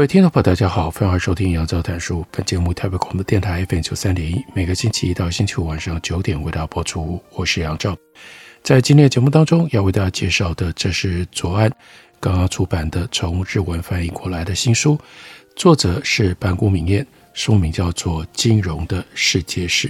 各位听众朋友，大家好，欢迎收听杨照谈书。本节目台北广播电台 FM 九三点一，每个星期一到星期五晚上九点为大家播出。我是杨照，在今天的节目当中要为大家介绍的，这是左岸刚刚出版的从日文翻译过来的新书，作者是坂谷敏彦，书名叫做《金融的世界史》。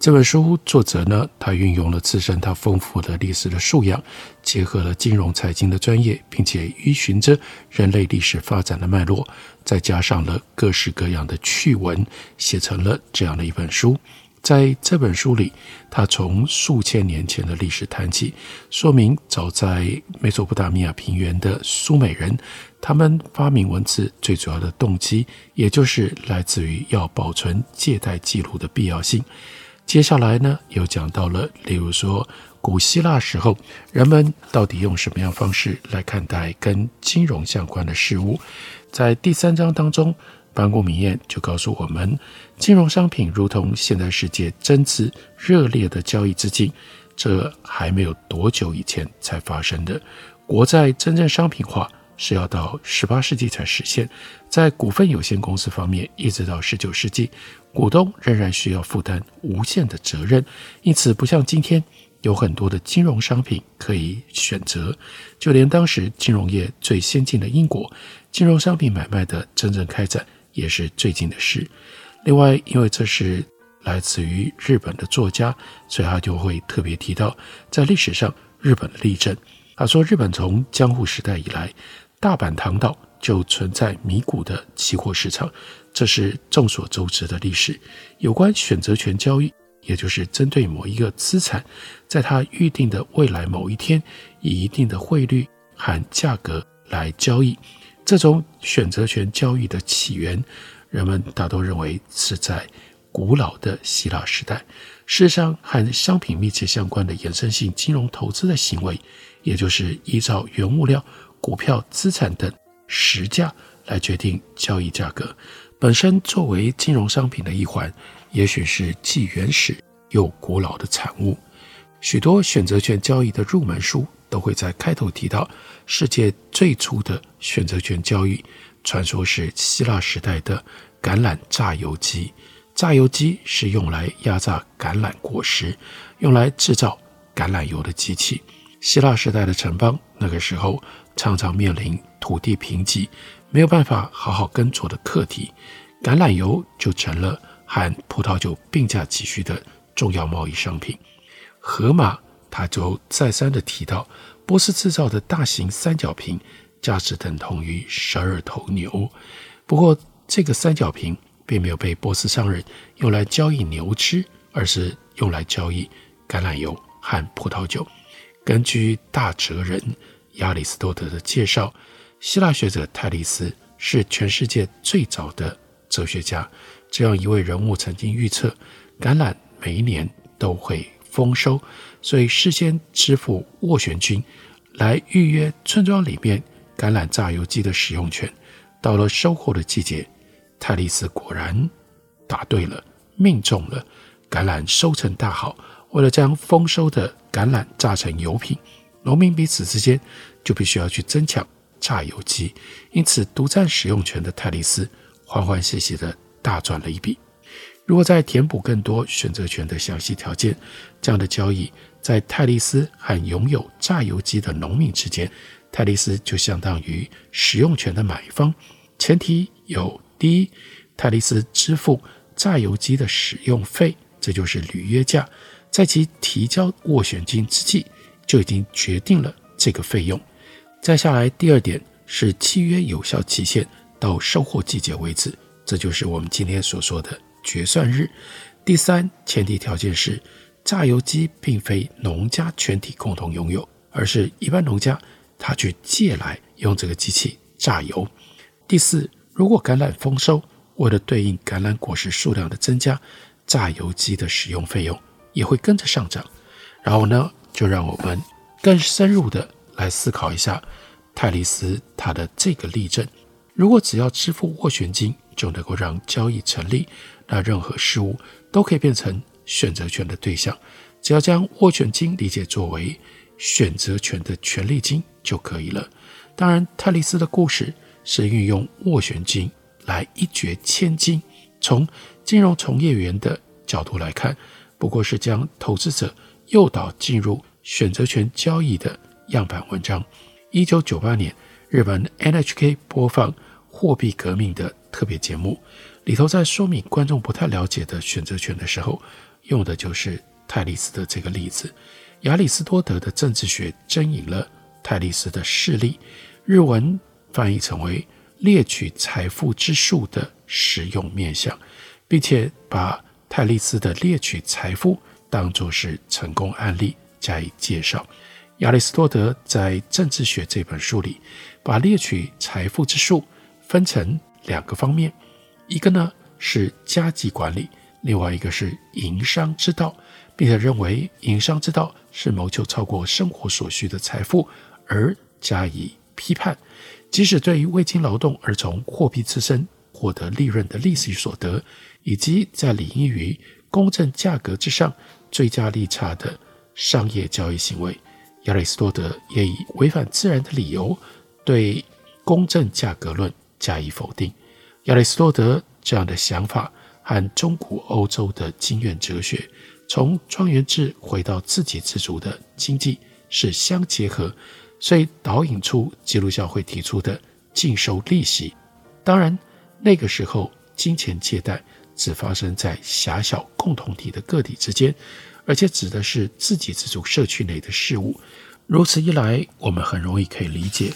这本书作者呢，他运用了自身他丰富的历史的素养，结合了金融财经的专业，并且依循着人类历史发展的脉络，再加上了各式各样的趣闻，写成了这样的一本书。在这本书里，他从数千年前的历史谈起，说明早在美索不达米亚平原的苏美人，他们发明文字最主要的动机，也就是来自于要保存借贷记录的必要性。接下来呢，又讲到了，例如说古希腊时候，人们到底用什么样方式来看待跟金融相关的事物。在第三章当中，坂谷敏彦就告诉我们，金融商品如同现代世界真挚热烈的交易之境，这还没有多久以前才发生的。国债真正商品化是要到十八世纪才实现，在股份有限公司方面，一直到十九世纪。股东仍然需要负担无限的责任，因此不像今天有很多的金融商品可以选择。就连当时金融业最先进的英国，金融商品买卖的真正开展也是最近的事。另外，因为这是来自于日本的作家，所以他就会特别提到在历史上日本的例证。他说，日本从江户时代以来，大阪唐道就存在米谷的期货市场。这是众所周知的历史。有关选择权交易，也就是针对某一个资产，在它预定的未来某一天，以一定的汇率和价格来交易。这种选择权交易的起源，人们大都认为是在古老的希腊时代。事实上，和商品密切相关的衍生性金融投资的行为，也就是依照原物料、股票、资产等实价来决定交易价格。本身作为金融商品的一环，也许是既原始又古老的产物。许多选择权交易的入门书都会在开头提到，世界最初的选择权交易，传说是希腊时代的橄榄榨油机。榨油机是用来压榨橄榄果实、用来制造橄榄油的机器。希腊时代的城邦那个时候常常面临土地贫瘠。没有办法好好耕作的课题，橄榄油就成了和葡萄酒并驾齐驱的重要贸易商品。荷马他就再三的提到，波斯制造的大型三角瓶价值等同于十二头牛。不过，这个三角瓶并没有被波斯商人用来交易牛吃，而是用来交易橄榄油和葡萄酒。根据大哲人亚里士多德的介绍。希腊学者泰利斯是全世界最早的哲学家。这样一位人物曾经预测，橄榄每一年都会丰收，所以事先支付斡旋金来预约村庄里面橄榄榨油机的使用权。到了收获的季节，泰利斯果然答对了，命中了，橄榄收成大好。为了将丰收的橄榄榨成油品，农民彼此之间就必须要去争抢。榨油机，因此独占使用权的泰利斯欢欢喜喜地大赚了一笔。如果再填补更多选择权的详细条件，这样的交易在泰利斯和拥有榨油机的农民之间，泰利斯就相当于使用权的买方。前提有：第一，泰利斯支付榨油机的使用费，这就是履约价，在其提交斡旋金之际就已经决定了这个费用。再下来，第二点是契约有效期限到收获季节为止，这就是我们今天所说的决算日。第三，前提条件是榨油机并非农家全体共同拥有，而是一般农家他去借来用这个机器榨油。第四，如果橄榄丰收，为了对应橄榄果实数量的增加，榨油机的使用费用也会跟着上涨。然后呢，就让我们更深入的来思考一下泰利斯他的这个例证。如果只要支付斡旋金就能够让交易成立，那任何事物都可以变成选择权的对象。只要将斡旋金理解作为选择权的权利金就可以了。当然，泰利斯的故事是运用斡旋金来一掷千金。从金融从业员的角度来看，不过是将投资者诱导进入选择权交易的样板文章。一九九八年，日本 NHK 播放《货币革命》的特别节目，里头在说明观众不太了解的选择权的时候，用的就是泰利斯的这个例子。亚里士多德的政治学征引了泰利斯的事例，日文翻译成为“猎取财富之术”的实用面向，并且把泰利斯的猎取财富当作是成功案例加以介绍。亚里士多德在《政治学》这本书里，把猎取财富之术分成两个方面，一个呢是家计管理，另外一个是营商之道，并且认为营商之道是谋求超过生活所需的财富而加以批判，即使对于未经劳动而从货币自身获得利润的利息所得，以及在理应于公正价格之上最佳利差的商业交易行为。亚里士多德也以违反自然的理由对公正价格论加以否定。亚里士多德这样的想法和中古欧洲的经验哲学，从庄园制回到自给自足的经济是相结合，所以导引出基督教会提出的禁收利息。当然，那个时候金钱借贷只发生在狭小共同体的个体之间。而且指的是自给自足社区内的事物。如此一来，我们很容易可以理解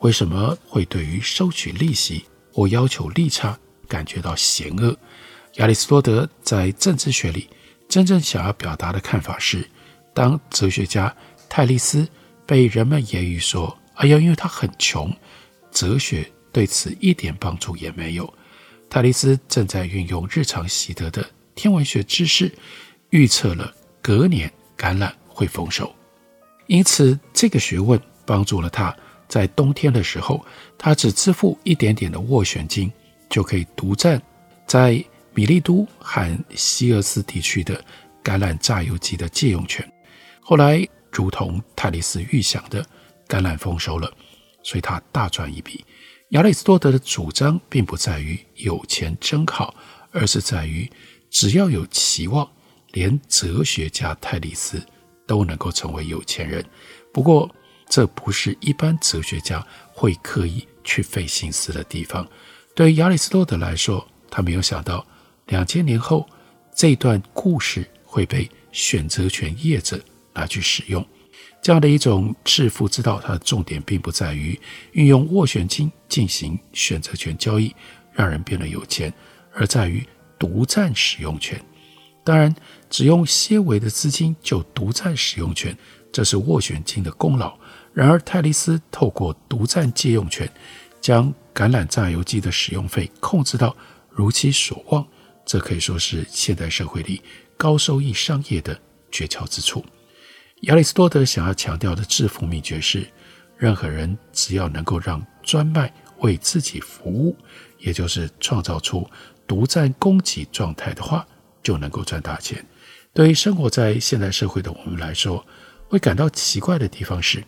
为什么会对于收取利息或要求利差感觉到嫌恶。亚里士多德在政治学里真正想要表达的看法是：当哲学家泰利斯被人们揶揄说“哎呀，因为他很穷”，哲学对此一点帮助也没有。泰利斯正在运用日常习得的天文学知识，预测了。隔年橄榄会丰收，因此这个学问帮助了他。在冬天的时候，他只支付一点点的斡旋金，就可以独占在米利都和西俄斯地区的橄榄榨油机的借用权。后来，如同泰利斯预想的，橄榄丰收了，所以他大赚一笔。亚里士多德的主张并不在于有钱真好，而是在于只要有期望。连哲学家泰利斯都能够成为有钱人，不过这不是一般哲学家会刻意去费心思的地方。对于亚里士多德来说，他没有想到两千年后这段故事会被选择权业者拿去使用。这样的一种致富之道，它的重点并不在于运用斡旋金进行选择权交易，让人变得有钱，而在于独占使用权。当然，只用些微的资金就独占使用权，这是斡旋金的功劳。然而，泰利斯透过独占借用权，将橄榄榨油机的使用费控制到如其所望，这可以说是现代社会里高收益商业的诀窍之处。亚里士多德想要强调的致富秘诀是：任何人只要能够让专卖为自己服务，也就是创造出独占供给状态的话。就能够赚大钱。对于生活在现代社会的我们来说，会感到奇怪的地方是，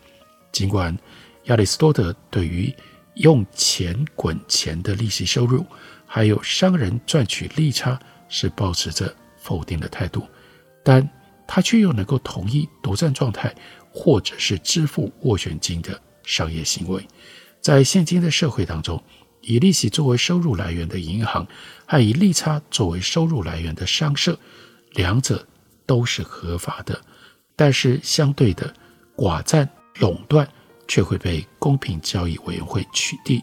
尽管亚里士多德对于用钱滚钱的利息收入，还有商人赚取利差是保持着否定的态度，但他却又能够同意独占状态或者是支付斡旋金的商业行为。在现今的社会当中，以利息作为收入来源的银行，和以利差作为收入来源的商社，两者都是合法的。但是相对的，寡占垄断却会被公平交易委员会取缔。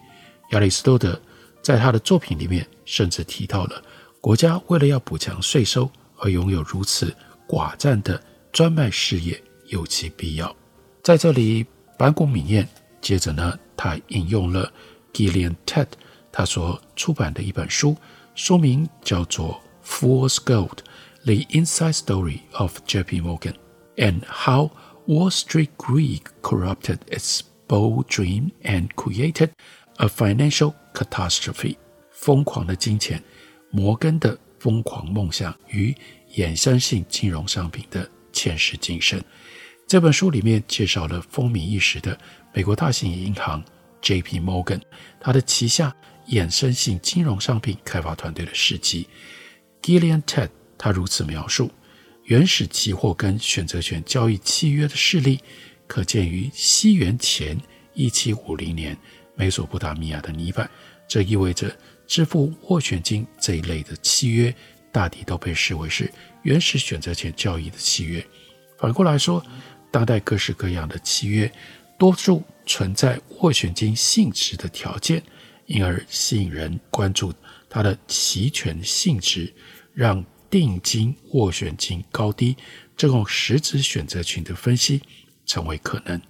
亚里士多德在他的作品里面甚至提到了，国家为了要补强税收而拥有如此寡占的专卖事业有其必要。在这里，板谷敏彦接着呢，他引用了 Gillian Tett 他所出版的一本书，书名叫做《Fool's Gold: The Inside Story of J.P. Morgan and How Wall Street Greed Corrupted Its Bold Dream and Created a Financial Catastrophe》。疯狂的金钱，摩根的疯狂梦想与衍生性金融商品的前世今生。这本书里面介绍了风靡一时的美国大型银行 J.P. Morgan，它的旗下衍生性金融商品开发团队的事迹。Gillian Ted 他如此描述：原始期货跟选择权交易契约的事例，可见于西元前一七五零年美索不达米亚的泥板。这意味着支付斡旋金这一类的契约，大抵都被视为是原始选择权交易的契约。反过来说，当代各式各样的契约，多数存在斡旋金性质的条件，因而吸引人关注它的期权性质，让定金斡旋金高低这种实质选择权的分析成为可能。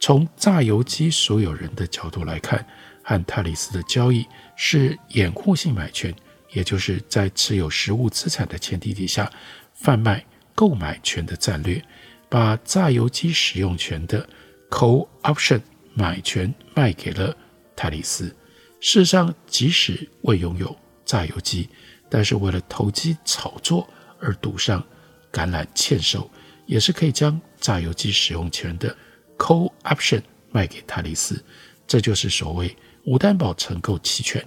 从榨油机所有人的角度来看，和泰里斯的交易是掩护性买权，也就是在持有实物资产的前提底下贩卖购买权的战略。把榨油机使用权的 call option 买权卖给了泰利斯。事实上，即使未拥有榨油机，但是为了投机炒作而赌上橄榄欠收，也是可以将榨油机使用权的 call option 卖给泰利斯。这就是所谓无担保承购期权。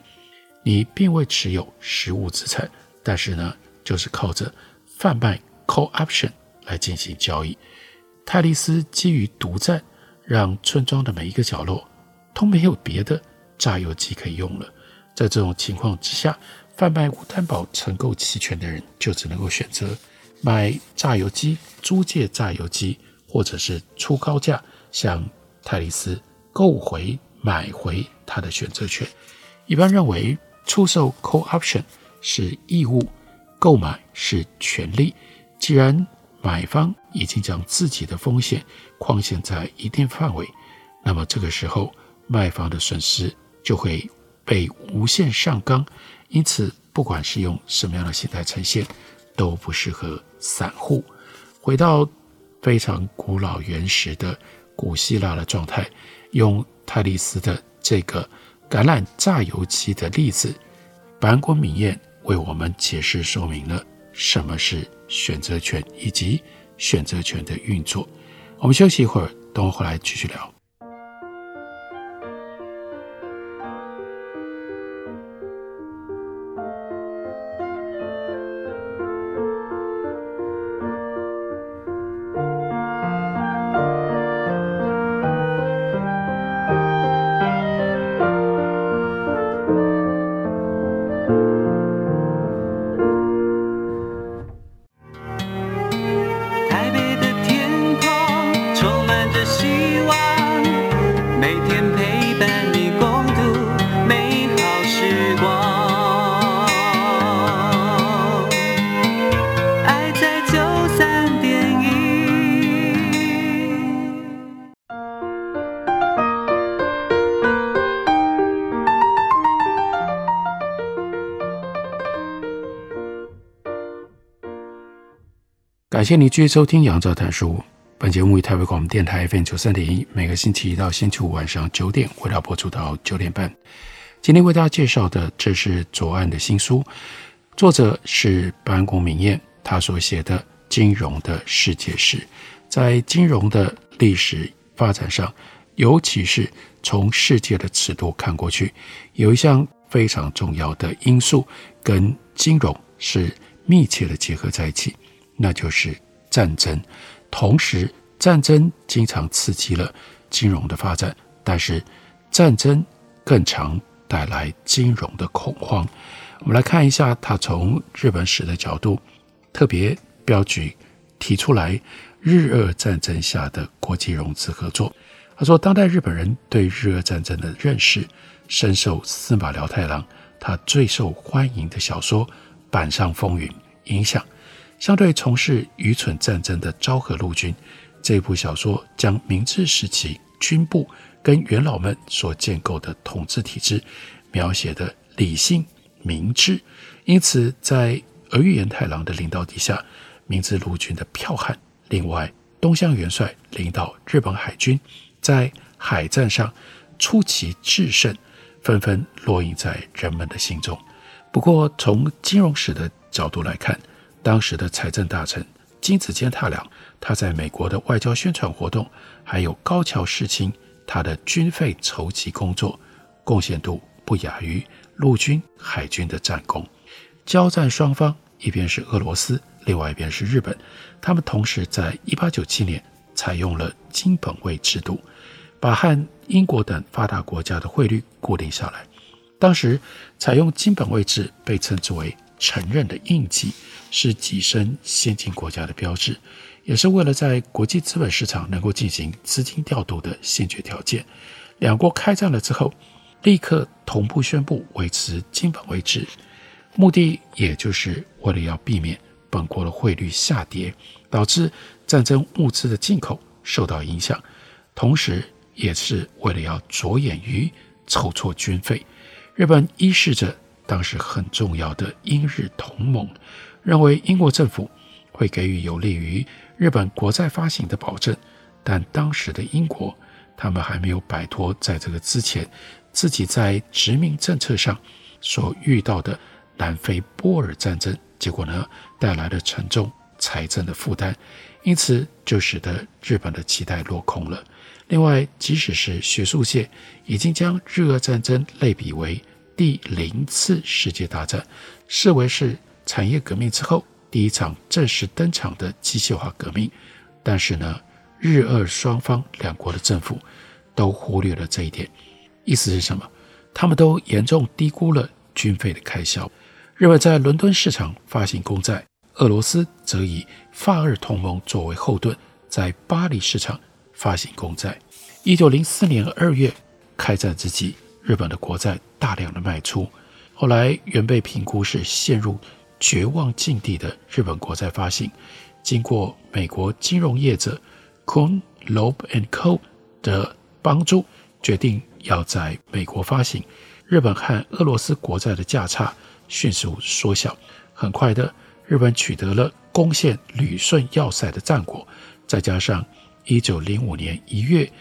你并未持有实物资产，但是呢，就是靠着贩卖 call option 来进行交易。泰利斯基于独占，让村庄的每一个角落都没有别的榨油机可以用了。在这种情况之下，贩卖无担保承购期权的人就只能够选择买榨油机、租借榨油机，或者是出高价向泰利斯购回、买回他的选择权。一般认为，出售 call option 是义务，购买是权利。既然买方已经将自己的风险框限在一定范围，那么这个时候卖方的损失就会被无限上纲。因此，不管是用什么样的形态呈现，都不适合散户。回到非常古老原始的古希腊的状态，用泰利斯的这个橄榄榨油机的例子，白国敏彦为我们解释说明了什么是。选择权以及选择权的运作，我们休息一会儿，等我回来继续聊。感谢您继续收听《杨照谈书》。本节目以台北广播电台 FM 九三点一，每个星期一到星期五晚上九点，为大家播出到九点半。今天为大家介绍的，这是左岸的新书，作者是班公明彦，他所写的《金融的世界史》。在金融的历史发展上，尤其是从世界的尺度看过去，有一项非常重要的因素跟金融是密切的结合在一起。那就是战争，同时战争经常刺激了金融的发展，但是战争更常带来金融的恐慌。我们来看一下，他从日本史的角度特别标举提出来日俄战争下的国际融资合作。他说，当代日本人对日俄战争的认识深受司马辽太郎他最受欢迎的小说《板上风云》影响。相对从事愚蠢战争的昭和陆军，这部小说将明治时期军部跟元老们所建构的统治体制描写的理性明智，因此在儿玉源太郎的领导底下，明治陆军的剽悍，另外东乡元帅领导日本海军在海战上出奇制胜，纷纷烙印在人们的心中。不过，从金融史的角度来看，当时的财政大臣金子坚太郎，他在美国的外交宣传活动，还有高桥世亲。他的军费筹集工作贡献度不亚于陆军、海军的战功。交战双方一边是俄罗斯，另外一边是日本，他们同时在1897年采用了金本位制度，把和英国等发达国家的汇率固定下来。当时采用金本位制被称之为承认的印记，是跻身先进国家的标志。也是为了在国际资本市场能够进行资金调度的先决条件。两国开战了之后，立刻同步宣布维持金本位制，目的也就是为了要避免本国的汇率下跌，导致战争物资的进口受到影响，同时也是为了要着眼于筹措军费。日本依恃着当时很重要的英日同盟，认为英国政府会给予有利于日本国债发行的保证，但当时的英国，他们还没有摆脱在这个之前自己在殖民政策上所遇到的南非波尔战争，结果呢，带来了沉重财政的负担，因此就使得日本的期待落空了。另外，即使是学术界已经将日俄战争类比为第零次世界大战，视为是产业革命之后。第一场正式登场的机械化革命，但是呢，日俄双方两国的政府都忽略了这一点。意思是什么？他们都严重低估了军费的开销。日本在伦敦市场发行公债，俄罗斯则以法日同盟作为后盾，在巴黎市场发行公债。一九零四年二月开战之际，日本的国债大量的卖出，后来原被评估是陷入。绝望境地的日本国债发行，经过美国金融业者 Kuhn Loeb and Co. 的帮助，决定要在美国发行。日本和俄罗斯国债的价差迅速缩小，很快的，日本取得了攻陷旅顺要塞的战果。再加上1905年1月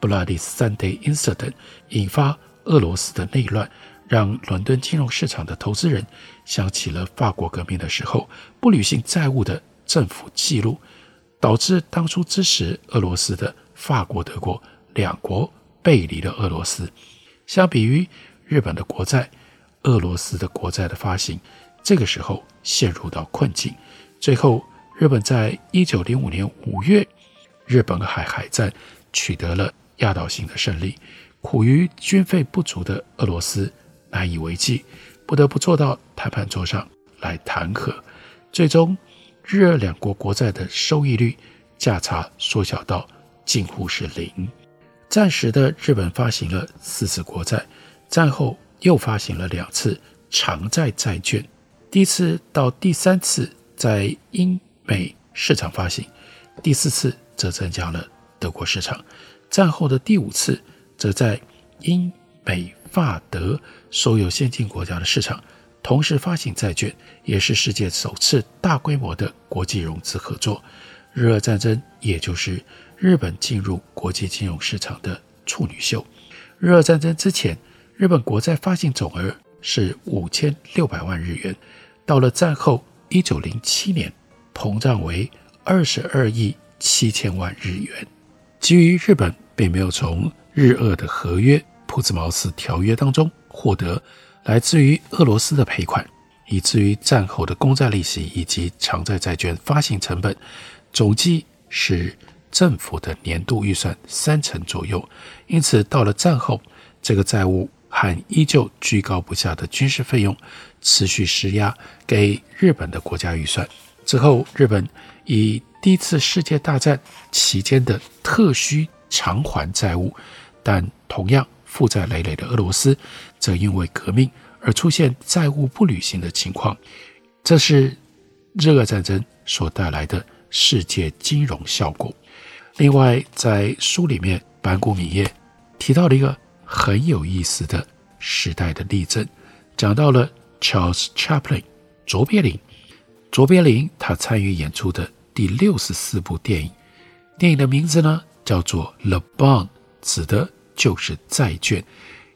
Bloody Sunday Incident 引发俄罗斯的内乱。让伦敦金融市场的投资人想起了法国革命的时候不履行债务的政府记录，导致当初支持俄罗斯的法国、德国两国背离了俄罗斯。相比于日本的国债，俄罗斯的国债的发行，这个时候陷入到困境。最后，日本在一九零五年五月，日本海海战取得了压倒性的胜利。苦于军费不足的俄罗斯。难以为继，不得不坐到谈判桌上来谈和。最终，日俄两国国债的收益率价差缩小到近乎是零。战时的日本发行了四次国债，战后又发行了两次长债债券。第一次到第三次在英美市场发行，第四次则增加了德国市场。战后的第五次则在英美。法德所有先进国家的市场同时发行债券，也是世界首次大规模的国际融资合作。日俄战争也就是日本进入国际金融市场的处女秀。日俄战争之前，日本国债发行总额是五千六百万日元，到了战后一九零七年，膨胀为二十二亿七千万日元。基于日本并没有从日俄的合约。朴兹茅斯条约当中获得来自于俄罗斯的赔款，以至于战后的公债利息以及长债债券发行成本总计是政府的年度预算三成左右。因此，到了战后，这个债务和依旧居高不下的军事费用持续施压给日本的国家预算。之后，日本以第一次世界大战期间的特需偿还债务，但同样。负债累累的俄罗斯，则因为革命而出现债务不履行的情况，这是日俄战争所带来的世界金融效果。另外，在书里面，班谷米叶提到了一个很有意思的时代的例证，讲到了 Charles Chaplin 卓别林。卓别林他参与演出的第六十四部电影，电影的名字呢叫做《The Bond》，指的就是债券。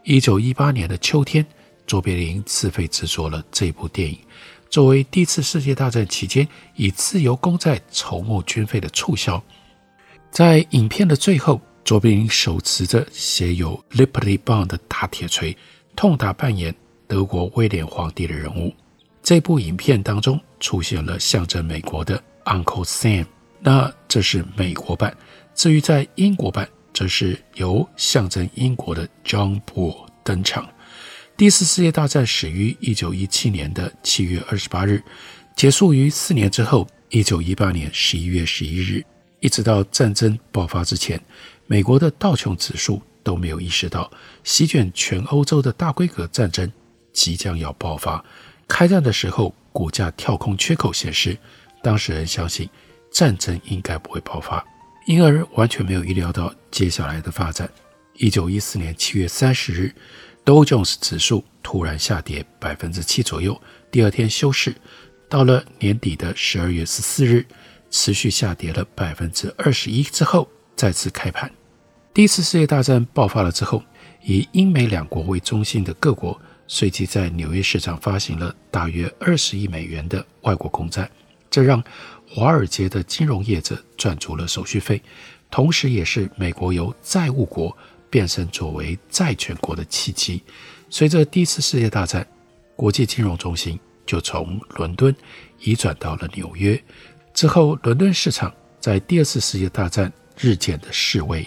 一九一八年的秋天，卓别林自费制作了这部电影，作为第一次世界大战期间以自由公债筹募军费的促销。在影片的最后，卓别林手持着写有 “Liberty Bond” 的大铁锤，痛打扮演德国威廉皇帝的人物。这部影片当中出现了象征美国的 Uncle Sam，那这是美国版。至于在英国版，则是由象征英国的 John Bull 登场。第一次世界大战始于一九一七年的七月二十八日，结束于四年之后，一九一八年十一月十一日。一直到战争爆发之前，美国的道琼指数都没有意识到席卷全欧洲的大规格战争即将要爆发。开战的时候，股价跳空缺口显示，当事人相信战争应该不会爆发，因而完全没有预料到接下来的发展。一九一四年七月三十日，Dow Jones 指数突然下跌百分之七左右，第二天休市。到了年底的十二月十四日，持续下跌了百分之二十一之后，再次开盘。第一次世界大战爆发了之后，以英美两国为中心的各国。随即在纽约市场发行了大约二十亿美元的外国公债，这让华尔街的金融业者赚足了手续费，同时也是美国由债务国变身作为债权国的契机。随着第一次世界大战，国际金融中心就从伦敦移转到了纽约。之后，伦敦市场在第二次世界大战日渐的式微，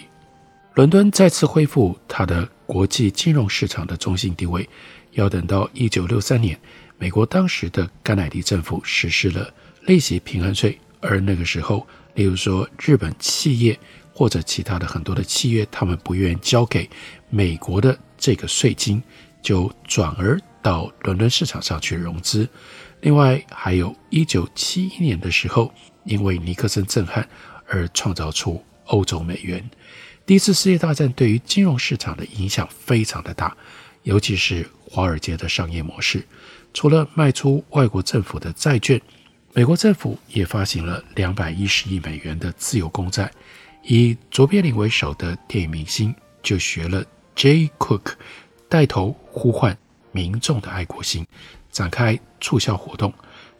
伦敦再次恢复它的国际金融市场的中心地位。要等到一九六三年，美国当时的甘乃迪政府实施了利息平衡税，而那个时候，例如说日本企业或者其他的很多的企业，他们不愿意交给美国的这个税金，就转而到伦敦市场上去融资。另外，还有一九七一年的时候，因为尼克森震撼而创造出欧洲美元。第一次世界大战对于金融市场的影响非常的大。尤其是华尔街的商业模式，除了卖出外国政府的债券，美国政府也发行了两百一十亿美元的自由公债。以卓别林为首的电影明星就学了 Jay Cook，带头呼唤民众的爱国心，展开促销活动。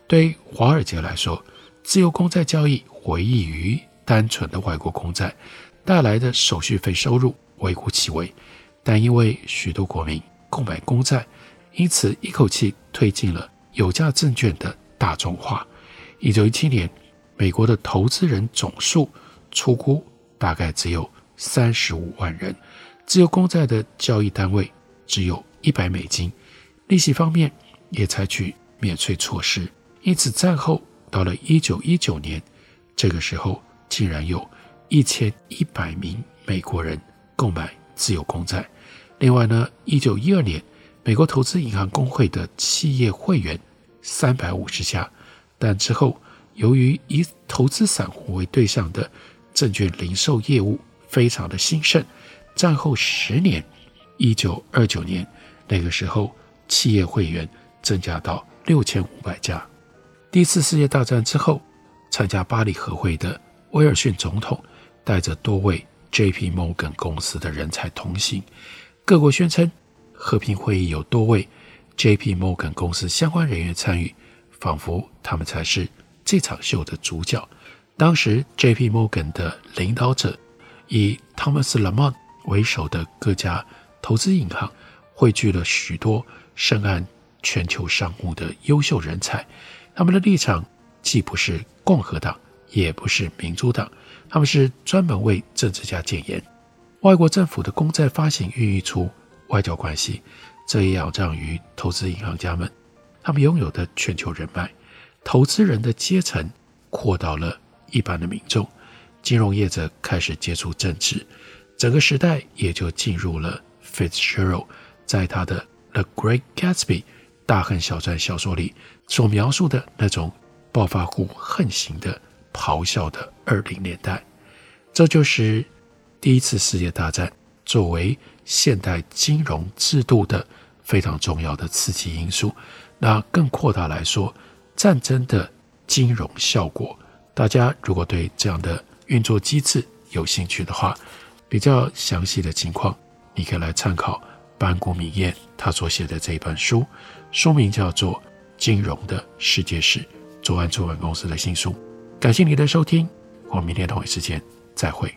对华尔街来说，自由公债交易回忆于单纯的外国公债带来的手续费收入微乎其微，但因为许多国民购买公债，因此一口气推进了有价证券的大众化。一九一七年，美国的投资人总数初估大概只有三十五万人，自由公债的交易单位只有一百美金，利息方面也采取免税措施。因此，战后到了一九一九年，这个时候竟然有一千一百名美国人购买自由公债。另外呢，一九一二年，美国投资银行工会的企业会员三百五十家，但之后由于以投资散户为对象的证券零售业务非常的兴盛，战后十年，一九二九年那个时候，企业会员增加到六千五百家。第一次世界大战之后，参加巴黎和会的威尔逊总统带着多位 J.P. Morgan 公司的人才同行。各国宣称，和平会议有多位 J.P. Morgan 公司相关人员参与，仿佛他们才是这场秀的主角。当时，J.P. Morgan 的领导者以 Thomas Lamont 为首的各家投资银行汇聚了许多深谙全球商务的优秀人才。他们的立场既不是共和党，也不是民主党，他们是专门为政治家建言。外国政府的公债发行孕育出外交关系，这也仰仗于投资银行家们，他们拥有的全球人脉，投资人的阶层扩到了一般的民众，金融业者开始接触政治，整个时代也就进入了 Fitzgerald 在他的《The Great Gatsby》大亨小传小说里所描述的那种暴发户横行的咆哮的二零年代，这就是。第一次世界大战作为现代金融制度的非常重要的刺激因素。那更扩大来说，战争的金融效果，大家如果对这样的运作机制有兴趣的话，比较详细的情况，你可以来参考班谷米彦他所写的这一本书，书名叫做《金融的世界史》，左岸出版公司的新书。感谢你的收听，我们明天同一时间再会。